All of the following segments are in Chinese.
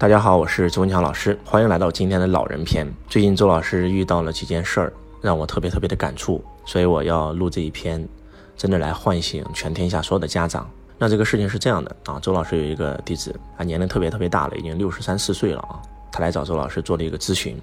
大家好，我是周文强老师，欢迎来到今天的老人篇。最近周老师遇到了几件事儿，让我特别特别的感触，所以我要录这一篇，真的来唤醒全天下所有的家长。那这个事情是这样的啊，周老师有一个弟子啊，年龄特别特别大了，已经六十三四岁了啊，他来找周老师做了一个咨询。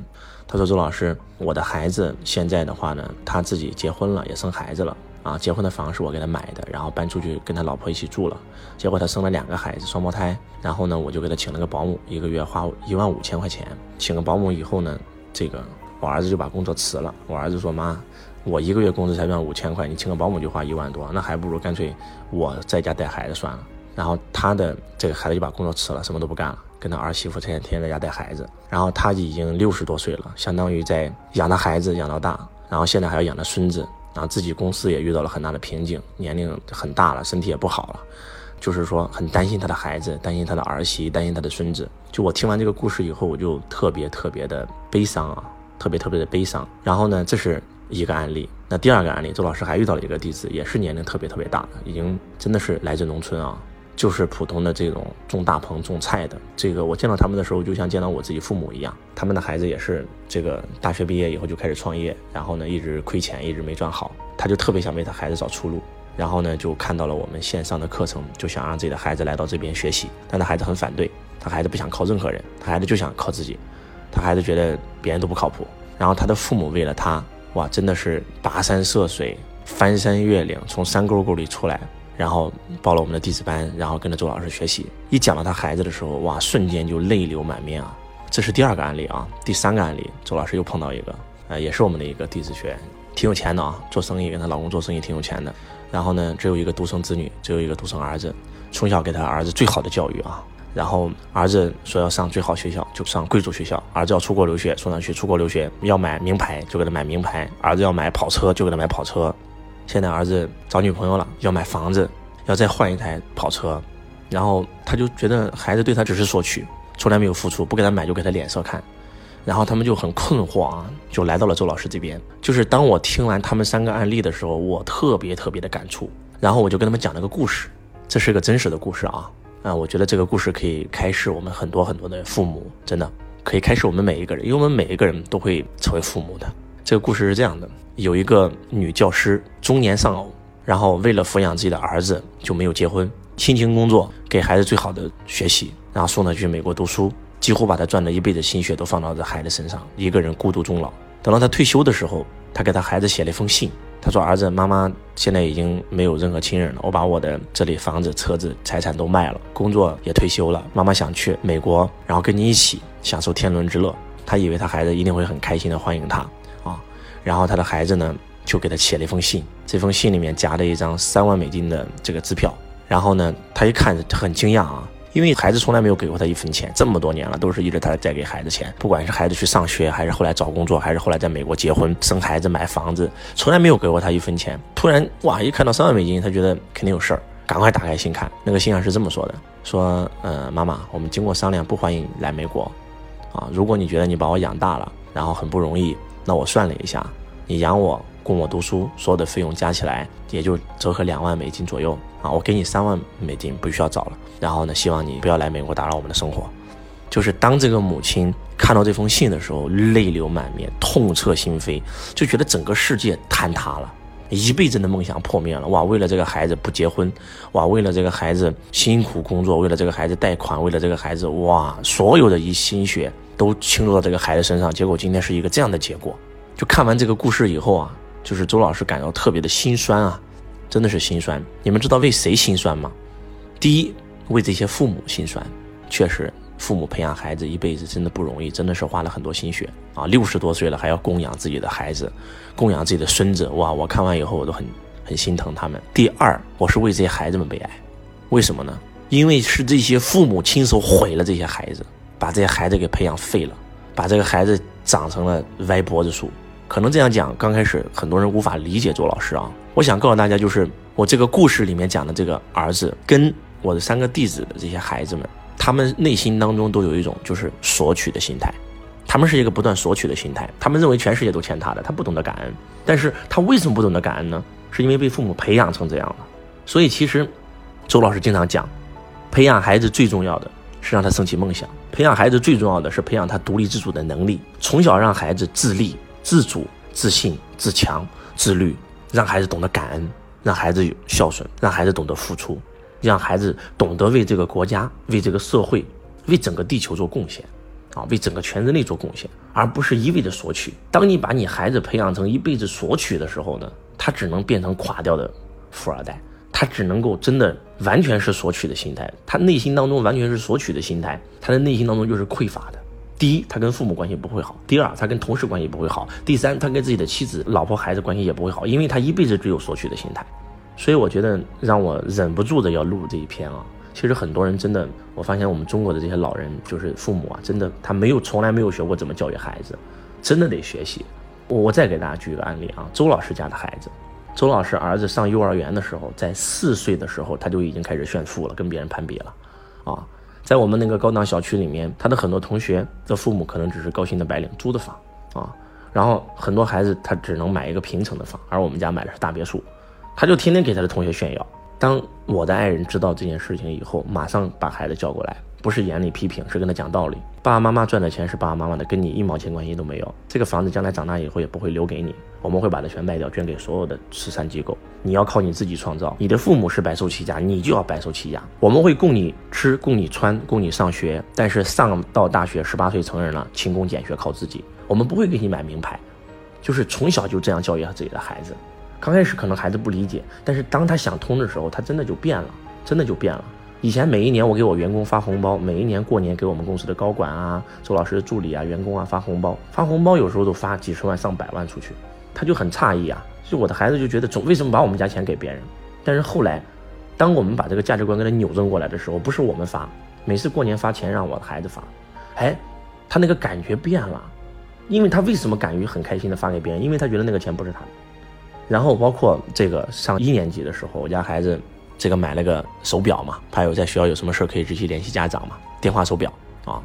他说：“周老师，我的孩子现在的话呢，他自己结婚了，也生孩子了。”啊，结婚的房是我给他买的，然后搬出去跟他老婆一起住了。结果他生了两个孩子，双胞胎。然后呢，我就给他请了个保姆，一个月花一万五千块钱。请个保姆以后呢，这个我儿子就把工作辞了。我儿子说：“妈，我一个月工资才赚五千块，你请个保姆就花一万多，那还不如干脆我在家带孩子算了。”然后他的这个孩子就把工作辞了，什么都不干了，跟他儿媳妇天天天天在家带孩子。然后他已经六十多岁了，相当于在养他孩子养到大，然后现在还要养他孙子。然后自己公司也遇到了很大的瓶颈，年龄很大了，身体也不好了，就是说很担心他的孩子，担心他的儿媳，担心他的孙子。就我听完这个故事以后，我就特别特别的悲伤啊，特别特别的悲伤。然后呢，这是一个案例。那第二个案例，周老师还遇到了一个弟子，也是年龄特别特别大的，已经真的是来自农村啊。就是普通的这种种大棚种菜的，这个我见到他们的时候，就像见到我自己父母一样。他们的孩子也是这个大学毕业以后就开始创业，然后呢一直亏钱，一直没赚好。他就特别想为他孩子找出路，然后呢就看到了我们线上的课程，就想让自己的孩子来到这边学习。但他孩子很反对，他孩子不想靠任何人，他孩子就想靠自己。他孩子觉得别人都不靠谱。然后他的父母为了他，哇，真的是跋山涉水，翻山越岭，从山沟沟里出来。然后报了我们的弟子班，然后跟着周老师学习。一讲到他孩子的时候，哇，瞬间就泪流满面啊！这是第二个案例啊。第三个案例，周老师又碰到一个，呃，也是我们的一个弟子学员，挺有钱的啊，做生意跟她老公做生意挺有钱的。然后呢，只有一个独生子女，只有一个独生儿子，从小给他儿子最好的教育啊。然后儿子说要上最好学校，就上贵族学校；儿子要出国留学，送他去出国留学，要买名牌就给他买名牌；儿子要买跑车就给他买跑车。现在儿子找女朋友了，要买房子，要再换一台跑车，然后他就觉得孩子对他只是索取，从来没有付出，不给他买就给他脸色看，然后他们就很困惑啊，就来到了周老师这边。就是当我听完他们三个案例的时候，我特别特别的感触，然后我就跟他们讲了个故事，这是个真实的故事啊，啊，我觉得这个故事可以开示我们很多很多的父母，真的可以开示我们每一个人，因为我们每一个人都会成为父母的。这个故事是这样的。有一个女教师中年丧偶，然后为了抚养自己的儿子就没有结婚，辛勤工作，给孩子最好的学习，然后送他去美国读书，几乎把他赚的一辈子心血都放到这孩子身上，一个人孤独终老。等到他退休的时候，他给他孩子写了一封信，他说：“儿子，妈妈现在已经没有任何亲人了，我把我的这里房子、车子、财产都卖了，工作也退休了，妈妈想去美国，然后跟你一起享受天伦之乐。”他以为他孩子一定会很开心的欢迎他。啊然后他的孩子呢，就给他写了一封信，这封信里面夹了一张三万美金的这个支票。然后呢，他一看很惊讶啊，因为孩子从来没有给过他一分钱，这么多年了，都是一直他在给孩子钱，不管是孩子去上学，还是后来找工作，还是后来在美国结婚、生孩子、买房子，从来没有给过他一分钱。突然哇，一看到三万美金，他觉得肯定有事儿，赶快打开信看。那个信上是这么说的：说，呃，妈妈，我们经过商量，不欢迎来美国。啊，如果你觉得你把我养大了，然后很不容易。那我算了一下，你养我供我读书，所有的费用加起来也就折合两万美金左右啊！我给你三万美金，不需要找了。然后呢，希望你不要来美国打扰我们的生活。就是当这个母亲看到这封信的时候，泪流满面，痛彻心扉，就觉得整个世界坍塌了，一辈子的梦想破灭了。哇，为了这个孩子不结婚，哇，为了这个孩子辛苦工作，为了这个孩子贷款，为了这个孩子，哇，所有的一心血。都倾注到这个孩子身上，结果今天是一个这样的结果。就看完这个故事以后啊，就是周老师感到特别的心酸啊，真的是心酸。你们知道为谁心酸吗？第一，为这些父母心酸。确实，父母培养孩子一辈子真的不容易，真的是花了很多心血啊。六十多岁了还要供养自己的孩子，供养自己的孙子，哇！我看完以后我都很很心疼他们。第二，我是为这些孩子们悲哀。为什么呢？因为是这些父母亲手毁了这些孩子。把这些孩子给培养废了，把这个孩子长成了歪脖子树。可能这样讲，刚开始很多人无法理解周老师啊。我想告诉大家，就是我这个故事里面讲的这个儿子，跟我的三个弟子的这些孩子们，他们内心当中都有一种就是索取的心态，他们是一个不断索取的心态。他们认为全世界都欠他的，他不懂得感恩。但是他为什么不懂得感恩呢？是因为被父母培养成这样了。所以其实，周老师经常讲，培养孩子最重要的。是让他升起梦想。培养孩子最重要的是培养他独立自主的能力，从小让孩子自立、自主、自信、自强、自律，让孩子懂得感恩，让孩子有孝顺，让孩子懂得付出，让孩子懂得为这个国家、为这个社会、为整个地球做贡献。啊，为整个全人类做贡献，而不是一味的索取。当你把你孩子培养成一辈子索取的时候呢，他只能变成垮掉的富二代，他只能够真的完全是索取的心态，他内心当中完全是索取的心态，他的内心当中就是匮乏的。第一，他跟父母关系不会好；第二，他跟同事关系不会好；第三，他跟自己的妻子、老婆、孩子关系也不会好，因为他一辈子只有索取的心态。所以我觉得让我忍不住的要录这一篇啊。其实很多人真的，我发现我们中国的这些老人，就是父母啊，真的他没有从来没有学过怎么教育孩子，真的得学习。我我再给大家举一个案例啊，周老师家的孩子，周老师儿子上幼儿园的时候，在四岁的时候他就已经开始炫富了，跟别人攀比了，啊，在我们那个高档小区里面，他的很多同学的父母可能只是高薪的白领，租的房啊，然后很多孩子他只能买一个平层的房，而我们家买的是大别墅，他就天天给他的同学炫耀。当我的爱人知道这件事情以后，马上把孩子叫过来，不是严厉批评，是跟他讲道理。爸爸妈妈赚的钱是爸爸妈妈的，跟你一毛钱关系都没有。这个房子将来长大以后也不会留给你，我们会把它全卖掉，捐给所有的慈善机构。你要靠你自己创造。你的父母是白手起家，你就要白手起家。我们会供你吃，供你穿，供你上学，但是上到大学，十八岁成人了，勤工俭学靠自己。我们不会给你买名牌，就是从小就这样教育自己的孩子。刚开始可能孩子不理解，但是当他想通的时候，他真的就变了，真的就变了。以前每一年我给我员工发红包，每一年过年给我们公司的高管啊、周老师的助理啊、员工啊发红包，发红包有时候都发几十万、上百万出去，他就很诧异啊。就我的孩子就觉得总为什么把我们家钱给别人？但是后来，当我们把这个价值观给他扭正过来的时候，不是我们发，每次过年发钱让我的孩子发，哎，他那个感觉变了，因为他为什么敢于很开心的发给别人？因为他觉得那个钱不是他的。然后包括这个上一年级的时候，我家孩子这个买了个手表嘛，怕有在学校有什么事可以直接联系家长嘛，电话手表啊。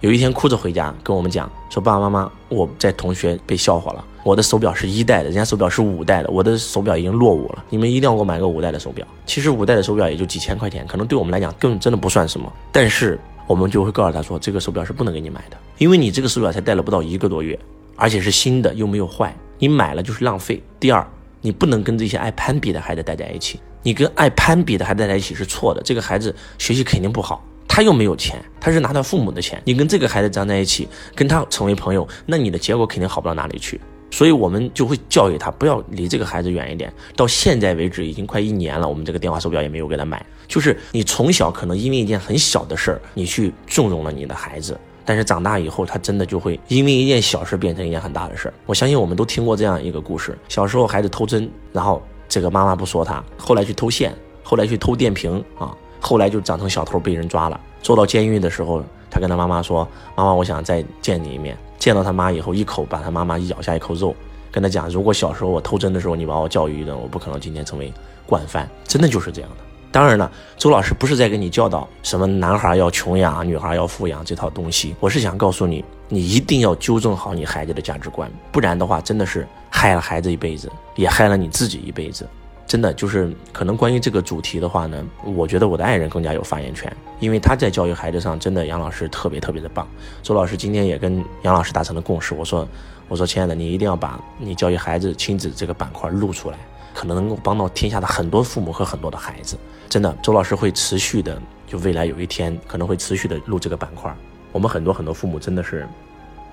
有一天哭着回家跟我们讲说：“爸爸妈妈，我在同学被笑话了，我的手表是一代的，人家手表是五代的，我的手表已经落伍了，你们一定要给我买个五代的手表。其实五代的手表也就几千块钱，可能对我们来讲根本真的不算什么，但是我们就会告诉他说，这个手表是不能给你买的，因为你这个手表才戴了不到一个多月，而且是新的又没有坏。”你买了就是浪费。第二，你不能跟这些爱攀比的孩子待在一起。你跟爱攀比的孩子待在一起是错的。这个孩子学习肯定不好，他又没有钱，他是拿他父母的钱。你跟这个孩子站在一起，跟他成为朋友，那你的结果肯定好不到哪里去。所以我们就会教育他，不要离这个孩子远一点。到现在为止，已经快一年了，我们这个电话手表也没有给他买。就是你从小可能因为一件很小的事儿，你去纵容了你的孩子。但是长大以后，他真的就会因为一件小事变成一件很大的事儿。我相信我们都听过这样一个故事：小时候孩子偷针，然后这个妈妈不说他，后来去偷线，后来去偷电瓶啊，后来就长成小偷被人抓了，坐到监狱的时候，他跟他妈妈说：“妈妈，我想再见你一面。”见到他妈以后，一口把他妈妈咬下一口肉，跟他讲：“如果小时候我偷针的时候你把我教育一顿，我不可能今天成为惯犯。”真的就是这样的。当然了，周老师不是在给你教导什么男孩要穷养，女孩要富养这套东西。我是想告诉你，你一定要纠正好你孩子的价值观，不然的话，真的是害了孩子一辈子，也害了你自己一辈子。真的就是可能关于这个主题的话呢，我觉得我的爱人更加有发言权，因为他在教育孩子上真的杨老师特别特别的棒。周老师今天也跟杨老师达成了共识，我说我说亲爱的，你一定要把你教育孩子亲子这个板块录出来。可能能够帮到天下的很多父母和很多的孩子，真的，周老师会持续的，就未来有一天可能会持续的录这个板块。我们很多很多父母真的是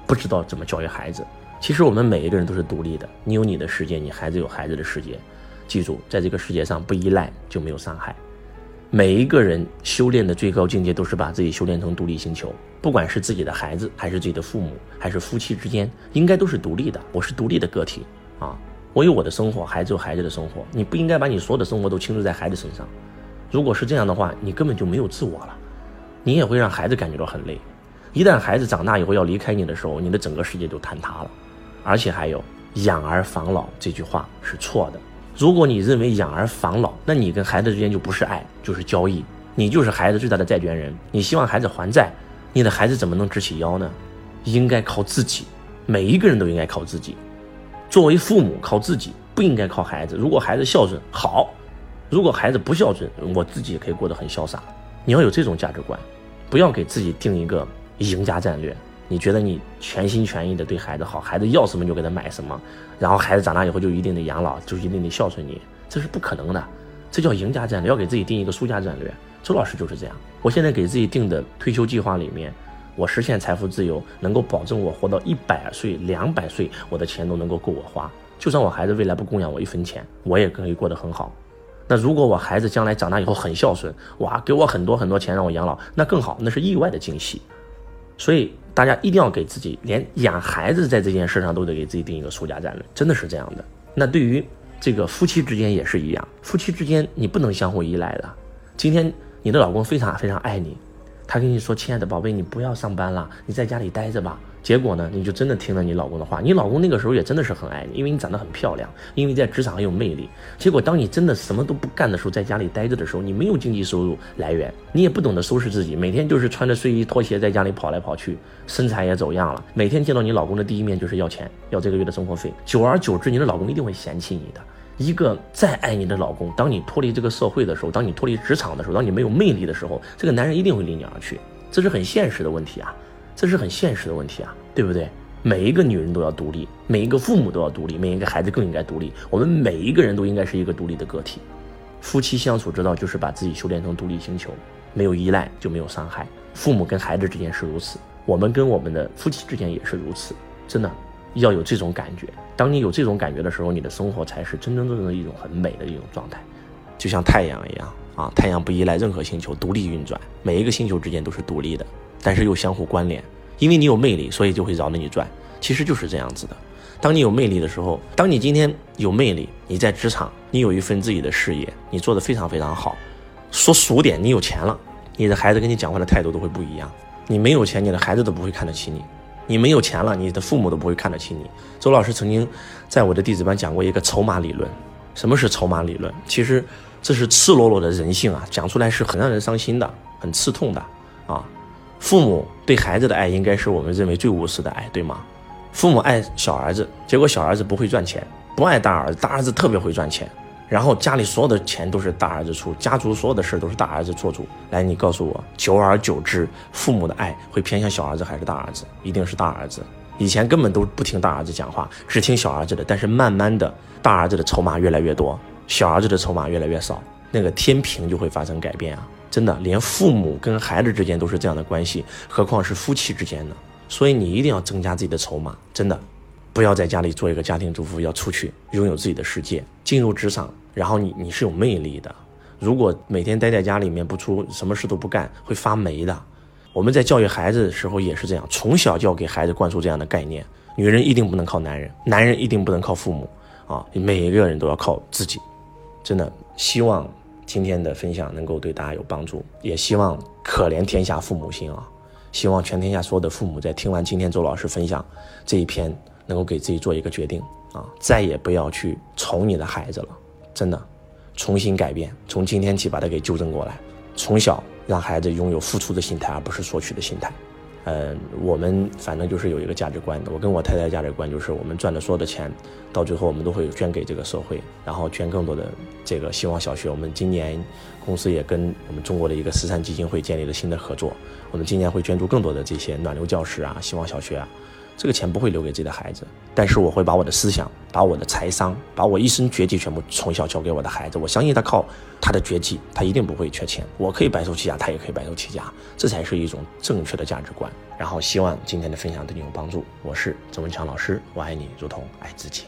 不知道怎么教育孩子。其实我们每一个人都是独立的，你有你的世界，你孩子有孩子的世界。记住，在这个世界上不依赖就没有伤害。每一个人修炼的最高境界都是把自己修炼成独立星球，不管是自己的孩子，还是自己的父母，还是夫妻之间，应该都是独立的。我是独立的个体啊。我有我的生活，孩子有孩子的生活。你不应该把你所有的生活都倾注在孩子身上。如果是这样的话，你根本就没有自我了，你也会让孩子感觉到很累。一旦孩子长大以后要离开你的时候，你的整个世界就坍塌了。而且还有“养儿防老”这句话是错的。如果你认为养儿防老，那你跟孩子之间就不是爱，就是交易。你就是孩子最大的债权人。你希望孩子还债，你的孩子怎么能直起腰呢？应该靠自己，每一个人都应该靠自己。作为父母，靠自己不应该靠孩子。如果孩子孝顺，好；如果孩子不孝顺，我自己也可以过得很潇洒。你要有这种价值观，不要给自己定一个赢家战略。你觉得你全心全意的对孩子好，孩子要什么就给他买什么，然后孩子长大以后就一定得养老，就一定得孝顺你，这是不可能的。这叫赢家战略，要给自己定一个输家战略。周老师就是这样。我现在给自己定的退休计划里面，我实现财富自由，能够保证我活到一百岁、两百岁，我的钱都能够够我花。就算我孩子未来不供养我一分钱，我也可以过得很好。那如果我孩子将来长大以后很孝顺，哇，给我很多很多钱让我养老，那更好，那是意外的惊喜。所以大家一定要给自己，连养孩子在这件事上都得给自己定一个输家战略，真的是这样的。那对于这个夫妻之间也是一样，夫妻之间你不能相互依赖的。今天你的老公非常非常爱你，他跟你说：“亲爱的宝贝，你不要上班了，你在家里待着吧。”结果呢，你就真的听了你老公的话。你老公那个时候也真的是很爱你，因为你长得很漂亮，因为在职场很有魅力。结果当你真的什么都不干的时候，在家里待着的时候，你没有经济收入来源，你也不懂得收拾自己，每天就是穿着睡衣拖鞋在家里跑来跑去，身材也走样了。每天见到你老公的第一面就是要钱，要这个月的生活费。久而久之，你的老公一定会嫌弃你的。一个再爱你的老公，当你脱离这个社会的时候，当你脱离职场的时候，当你没有魅力的时候，这个男人一定会离你而去。这是很现实的问题啊，这是很现实的问题啊，对不对？每一个女人都要独立，每一个父母都要独立，每一个孩子更应该独立。我们每一个人都应该是一个独立的个体。夫妻相处之道就是把自己修炼成独立星球，没有依赖就没有伤害。父母跟孩子之间是如此，我们跟我们的夫妻之间也是如此。真的要有这种感觉。当你有这种感觉的时候，你的生活才是真真正正的一种很美的一种状态，就像太阳一样啊！太阳不依赖任何星球，独立运转，每一个星球之间都是独立的，但是又相互关联。因为你有魅力，所以就会绕着你转。其实就是这样子的。当你有魅力的时候，当你今天有魅力，你在职场，你有一份自己的事业，你做的非常非常好。说俗点，你有钱了，你的孩子跟你讲话的态度都会不一样。你没有钱，你的孩子都不会看得起你。你没有钱了，你的父母都不会看得起你。周老师曾经在我的弟子班讲过一个筹码理论。什么是筹码理论？其实这是赤裸裸的人性啊，讲出来是很让人伤心的，很刺痛的啊。父母对孩子的爱，应该是我们认为最无私的爱，对吗？父母爱小儿子，结果小儿子不会赚钱，不爱大儿子，大儿子特别会赚钱，然后家里所有的钱都是大儿子出，家族所有的事都是大儿子做主。来，你告诉我，久而久之，父母的爱会偏向小儿子还是大儿子？一定是大儿子。以前根本都不听大儿子讲话，只听小儿子的，但是慢慢的，大儿子的筹码越来越多，小儿子的筹码越来越少，那个天平就会发生改变啊。真的，连父母跟孩子之间都是这样的关系，何况是夫妻之间呢？所以你一定要增加自己的筹码，真的，不要在家里做一个家庭主妇，要出去拥有自己的世界，进入职场，然后你你是有魅力的。如果每天待在家里面不出什么事都不干，会发霉的。我们在教育孩子的时候也是这样，从小就要给孩子灌输这样的概念：女人一定不能靠男人，男人一定不能靠父母啊！每一个人都要靠自己。真的，希望。今天的分享能够对大家有帮助，也希望可怜天下父母心啊！希望全天下所有的父母在听完今天周老师分享这一篇，能够给自己做一个决定啊，再也不要去宠你的孩子了，真的，重新改变，从今天起把它给纠正过来，从小让孩子拥有付出的心态，而不是索取的心态。嗯，我们反正就是有一个价值观。我跟我太太的价值观就是，我们赚的所有的钱，到最后我们都会捐给这个社会，然后捐更多的这个希望小学。我们今年公司也跟我们中国的一个慈善基金会建立了新的合作，我们今年会捐助更多的这些暖流教室啊、希望小学啊。这个钱不会留给自己的孩子，但是我会把我的思想、把我的财商、把我一生绝技全部从小教给我的孩子。我相信他靠他的绝技，他一定不会缺钱。我可以白手起家，他也可以白手起家，这才是一种正确的价值观。然后希望今天的分享对你有帮助。我是周文强老师，我爱你如同爱自己。